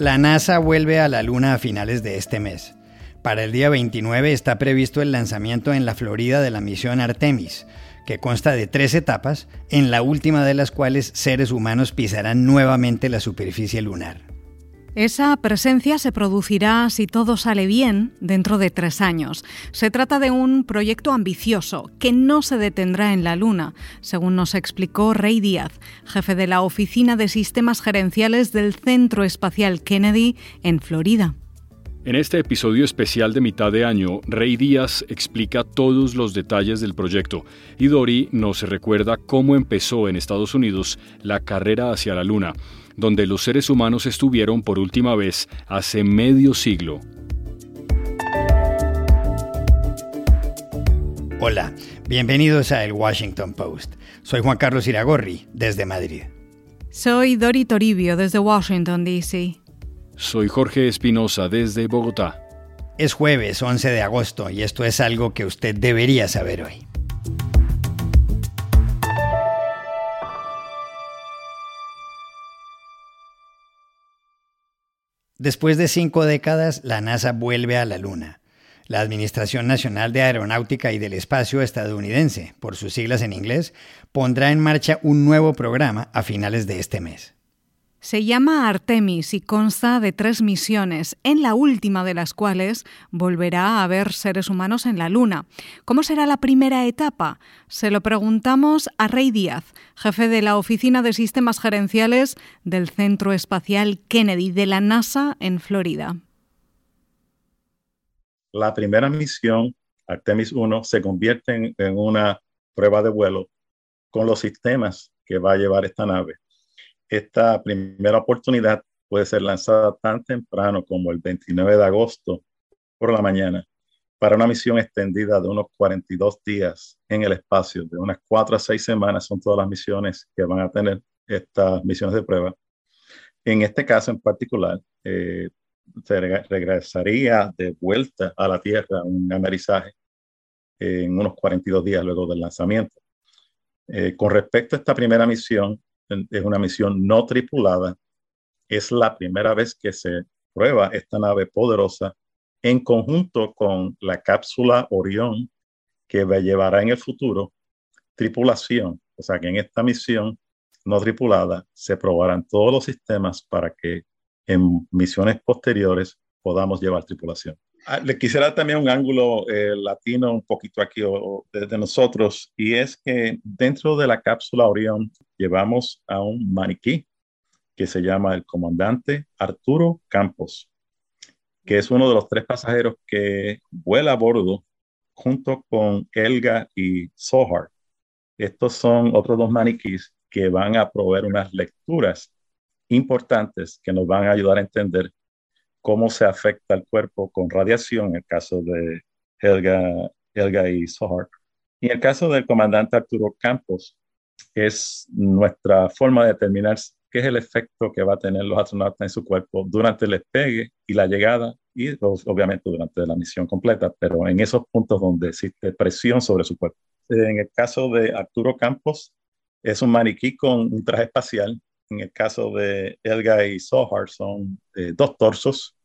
La NASA vuelve a la Luna a finales de este mes. Para el día 29 está previsto el lanzamiento en la Florida de la misión Artemis, que consta de tres etapas, en la última de las cuales seres humanos pisarán nuevamente la superficie lunar. Esa presencia se producirá, si todo sale bien, dentro de tres años. Se trata de un proyecto ambicioso que no se detendrá en la Luna, según nos explicó Rey Díaz, jefe de la Oficina de Sistemas Gerenciales del Centro Espacial Kennedy en Florida. En este episodio especial de mitad de año, Rey Díaz explica todos los detalles del proyecto y Dori nos recuerda cómo empezó en Estados Unidos la carrera hacia la Luna donde los seres humanos estuvieron por última vez hace medio siglo. Hola, bienvenidos a El Washington Post. Soy Juan Carlos Iragorri, desde Madrid. Soy Dori Toribio, desde Washington, D.C. Soy Jorge Espinosa, desde Bogotá. Es jueves 11 de agosto y esto es algo que usted debería saber hoy. Después de cinco décadas, la NASA vuelve a la Luna. La Administración Nacional de Aeronáutica y del Espacio estadounidense, por sus siglas en inglés, pondrá en marcha un nuevo programa a finales de este mes. Se llama Artemis y consta de tres misiones, en la última de las cuales volverá a haber seres humanos en la Luna. ¿Cómo será la primera etapa? Se lo preguntamos a Rey Díaz, jefe de la Oficina de Sistemas Gerenciales del Centro Espacial Kennedy de la NASA en Florida. La primera misión, Artemis 1, se convierte en una prueba de vuelo con los sistemas que va a llevar esta nave esta primera oportunidad puede ser lanzada tan temprano como el 29 de agosto por la mañana para una misión extendida de unos 42 días en el espacio, de unas 4 a 6 semanas son todas las misiones que van a tener estas misiones de prueba. En este caso en particular, eh, se regresaría de vuelta a la Tierra un amerizaje en unos 42 días luego del lanzamiento. Eh, con respecto a esta primera misión, es una misión no tripulada. Es la primera vez que se prueba esta nave poderosa en conjunto con la cápsula Orión que llevará en el futuro tripulación. O sea que en esta misión no tripulada se probarán todos los sistemas para que en misiones posteriores podamos llevar tripulación. Ah, le quisiera también un ángulo eh, latino un poquito aquí desde nosotros y es que dentro de la cápsula Orión llevamos a un maniquí que se llama el comandante Arturo Campos, que es uno de los tres pasajeros que vuela a bordo junto con Elga y Sohar. Estos son otros dos maniquís que van a proveer unas lecturas importantes que nos van a ayudar a entender cómo se afecta el cuerpo con radiación, en el caso de Helga, Helga y Sohar. Y en el caso del comandante Arturo Campos, es nuestra forma de determinar qué es el efecto que va a tener los astronautas en su cuerpo durante el despegue y la llegada y obviamente durante la misión completa, pero en esos puntos donde existe presión sobre su cuerpo. En el caso de Arturo Campos, es un maniquí con un traje espacial en el caso de Elga y Sohar, son eh, dos torsos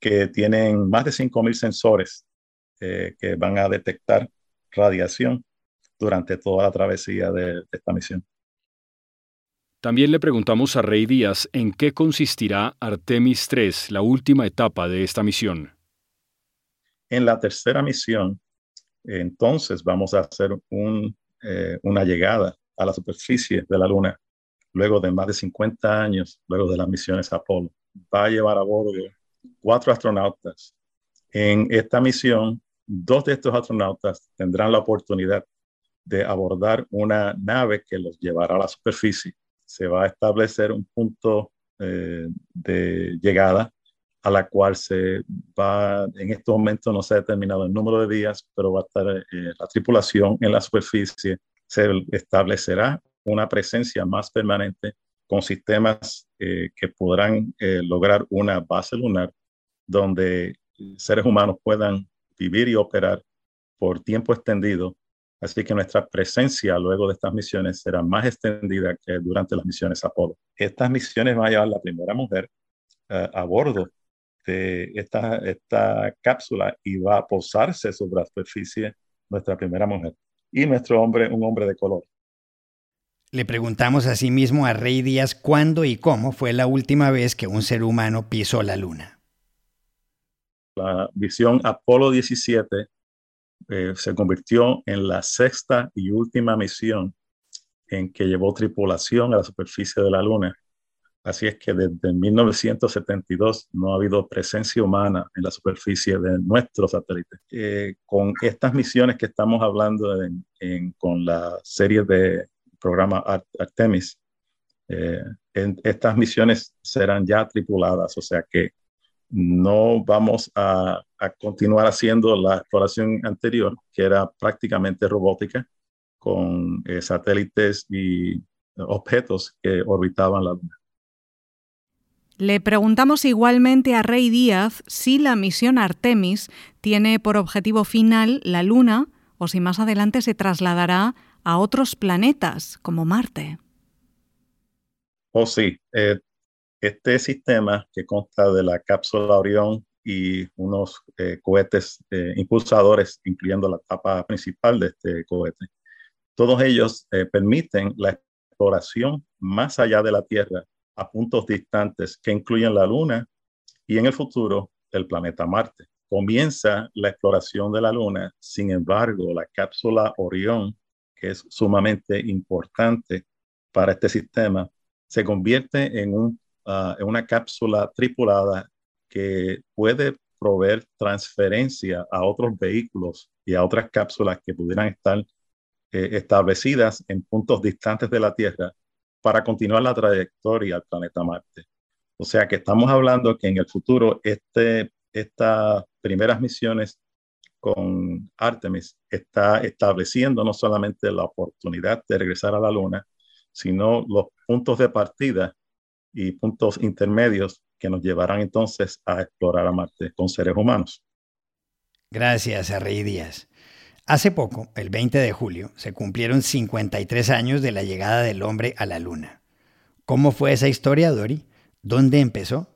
que tienen más de 5.000 sensores eh, que van a detectar radiación durante toda la travesía de, esta misión. También le preguntamos a Rey Díaz en qué consistirá Artemis 3, la última etapa de esta misión. En la tercera misión, entonces vamos a hacer eh, una llegada a la superficie de la Luna luego de más de 50 años, luego de las misiones Apolo, va a llevar a bordo cuatro astronautas. En esta misión dos de estos astronautas tendrán la oportunidad de abordar una nave que los llevará a la superficie. Se va a establecer un punto eh, de llegada a la cual se va, en estos momentos no se ha determinado el número de días, pero va a estar eh, la tripulación en la superficie. Se establecerá una presencia más permanente con sistemas eh, que podrán lograr una base lunar donde seres humanos puedan vivir y operar por tiempo extendido. Así que nuestra presencia luego de estas misiones será más extendida que durante las misiones Apolo. Estas misiones van a llevar la primera mujer uh, a bordo de esta, esta cápsula y va a posarse sobre la superficie nuestra primera mujer y nuestro hombre, un hombre de color. Le preguntamos asimismo a Rey Díaz cuándo y cómo fue la última vez que un ser humano pisó la luna la misión Apolo 17 eh, se convirtió en la sexta y última misión en que llevó tripulación a la superficie de la Luna. Así es que desde 1972 no ha habido presencia humana en la superficie de nuestro satélite. Eh, con estas misiones que estamos hablando con la serie de programa Artemis, eh, estas misiones serán ya tripuladas, o sea que no vamos a, continuar haciendo la exploración anterior, que era prácticamente robótica, con eh, satélites y objetos que orbitaban la Luna. Le preguntamos igualmente a Rey Díaz si la misión Artemis tiene por objetivo final la Luna o si más adelante se trasladará a otros planetas como Marte. Oh, sí. Eh, este sistema que consta de la cápsula Orión y unos eh, cohetes eh, impulsadores, incluyendo la tapa principal de este cohete, todos ellos eh, permiten la exploración más allá de la Tierra a puntos distantes que incluyen la Luna y en el futuro el planeta Marte. Comienza la exploración de la Luna, sin embargo, la cápsula Orión, que es sumamente importante para este sistema, se convierte en un uh, una cápsula tripulada que puede proveer transferencia a otros vehículos y a otras cápsulas que pudieran estar eh, establecidas en puntos distantes de la Tierra para continuar la trayectoria al planeta Marte. O sea que estamos hablando que en el futuro este, estas primeras misiones con Artemis está estableciendo no solamente la oportunidad de regresar a la Luna, sino los puntos de partida y puntos intermedios que nos llevarán entonces a explorar a Marte con seres humanos. Gracias a Rey Díaz. Hace poco, el 20 de julio, se cumplieron 53 años de la llegada del hombre a la Luna. ¿Cómo fue esa historia, Dori? ¿Dónde empezó?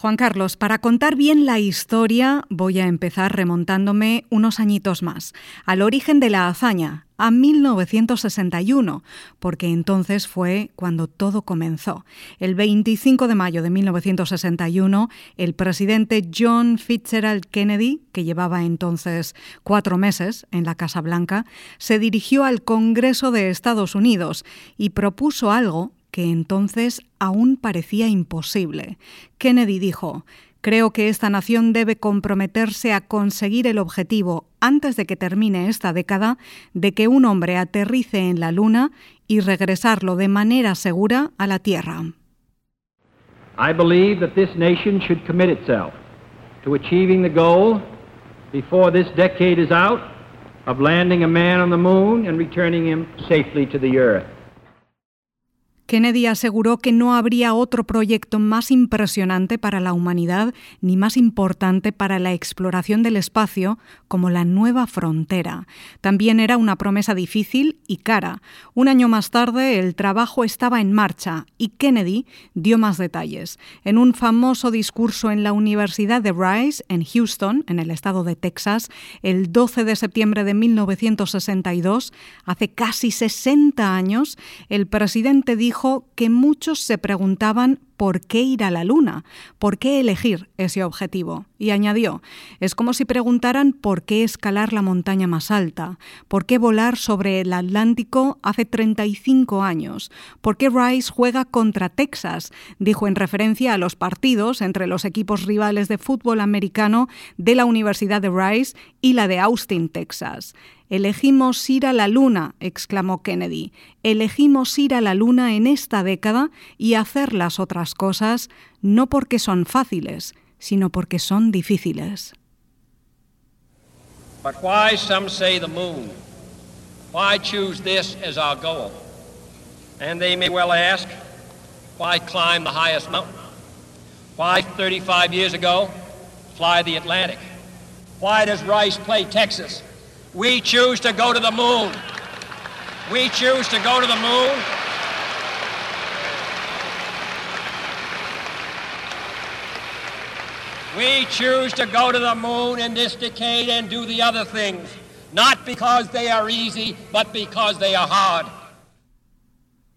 Juan Carlos, para contar bien la historia voy a empezar remontándome unos añitos más, al origen de la hazaña, a 1961, porque entonces fue cuando todo comenzó. El 25 de mayo de 1961, el presidente John Fitzgerald Kennedy, que llevaba entonces cuatro meses en la Casa Blanca, se dirigió al Congreso de Estados Unidos y propuso algo que entonces aún parecía imposible. Kennedy dijo, Creo que esta nación debe comprometerse a conseguir el objetivo, antes de que termine esta década, de que un hombre aterrice en la Luna y regresarlo de manera segura a la Tierra. I believe that this nation should commit itself to achieving the goal before this decade is out of landing a man on the moon and returning him safely to the earth. Kennedy aseguró que no habría otro proyecto más impresionante para la humanidad ni más importante para la exploración del espacio como la nueva frontera. También era una promesa difícil y cara. Un año más tarde el trabajo estaba en marcha y Kennedy dio más detalles. En un famoso discurso en la Universidad de Rice, en Houston, en el estado de Texas, el 12 de septiembre de 1962, hace casi 60 años, el presidente dijo dijo que muchos se preguntaban por qué ir a la Luna, por qué elegir ese objetivo. Y añadió, es como si preguntaran por qué escalar la montaña más alta, por qué volar sobre el Atlántico hace 35 años, por qué Rice juega contra Texas, dijo en referencia a los partidos entre los equipos rivales de fútbol americano de la Universidad de Rice y la de Austin, Texas. Elegimos ir a la Luna, exclamó Kennedy. Elegimos ir a la Luna en esta década y hacer las otras cosas no porque son fáciles, sino porque son difíciles. But why, some say, the moon? Why choose this as our goal? And they may well ask, why climb the highest mountain? Why, 35 years ago, fly the Atlantic? Why does Rice play Texas? We choose to go to the moon. We choose to go to the moon. We choose to go to the moon in this decade and do the other things, not because they are easy, but because they are hard.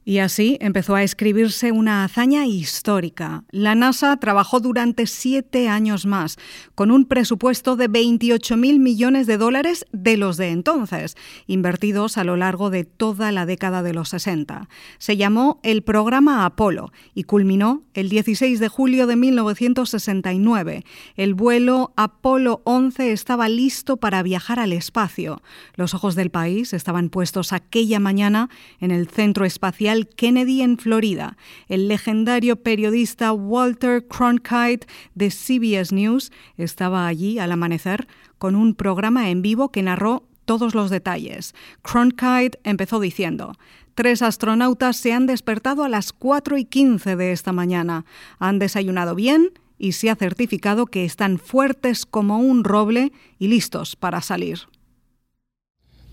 Y así empezó a escribirse una hazaña histórica. La NASA trabajó durante siete años más, con un presupuesto de 28 mil millones de dólares de los de entonces, invertidos a lo largo de toda la década de los 60. Se llamó el programa Apolo y culminó el 16 de julio de 1969. El vuelo Apolo 11 estaba listo para viajar al espacio. Los ojos del país estaban puestos aquella mañana en el centro espacial Kennedy en Florida. El legendario periodista Walter Cronkite de CBS News estaba allí al amanecer con un programa en vivo que narró todos los detalles. Cronkite empezó diciendo, Tres astronautas se han despertado a las 4 y 15 de esta mañana. Han desayunado bien y se ha certificado que están fuertes como un roble y listos para salir.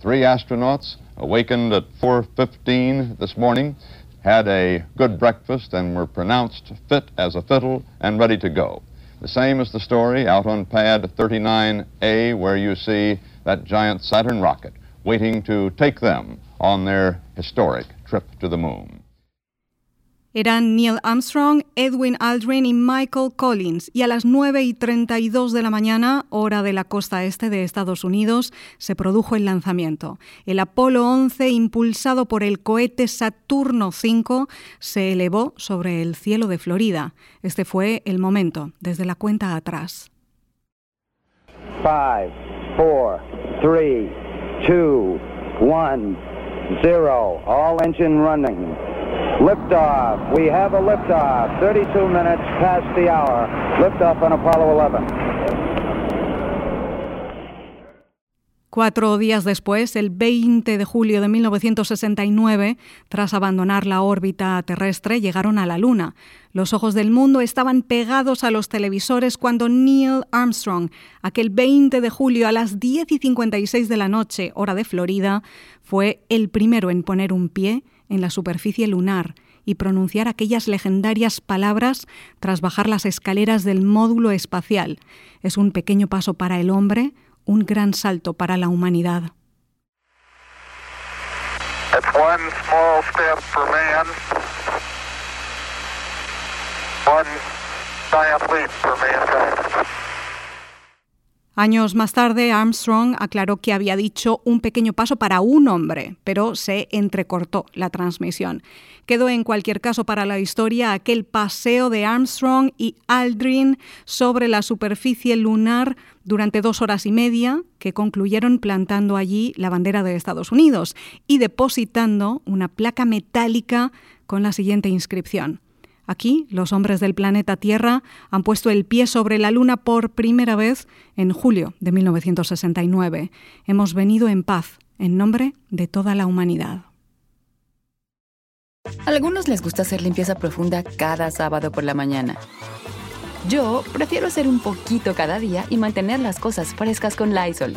Three astronauts awakened at 4.15 this morning, had a good breakfast, and were pronounced fit as a fiddle and ready to go. The same is the story out on pad 39A, where you see that giant Saturn rocket waiting to take them on their historic trip to the moon. Eran Neil Armstrong, Edwin Aldrin y Michael Collins. Y a las 9 y 32 de la mañana, hora de la costa este de Estados Unidos, se produjo el lanzamiento. El Apolo 11, impulsado por el cohete Saturno V, se elevó sobre el cielo de Florida. Este fue el momento, desde la cuenta atrás. 5, 4, 3, 2, 1, 0. All engine running. Liftoff. We have a liftoff. 32 minutes past the hour. Liftoff on Apollo 11. Cuatro días después, el 20 de julio de 1969, tras abandonar la órbita terrestre, llegaron a la Luna. Los ojos del mundo estaban pegados a los televisores cuando Neil Armstrong, aquel 20 de julio a las 10 y 56 de la noche, hora de Florida, fue el primero en poner un pie en la superficie lunar y pronunciar aquellas legendarias palabras tras bajar las escaleras del módulo espacial. Es un pequeño paso para el hombre, un gran salto para la humanidad. Años más tarde, Armstrong aclaró que había dicho un pequeño paso para un hombre, pero se entrecortó la transmisión. Quedó en cualquier caso para la historia aquel paseo de Armstrong y Aldrin sobre la superficie lunar durante dos horas y media, que concluyeron plantando allí la bandera de Estados Unidos y depositando una placa metálica con la siguiente inscripción. Aquí, los hombres del planeta Tierra han puesto el pie sobre la Luna por primera vez en julio de 1969. Hemos venido en paz, en nombre de toda la humanidad. A algunos les gusta hacer limpieza profunda cada sábado por la mañana. Yo prefiero hacer un poquito cada día y mantener las cosas frescas con Lysol.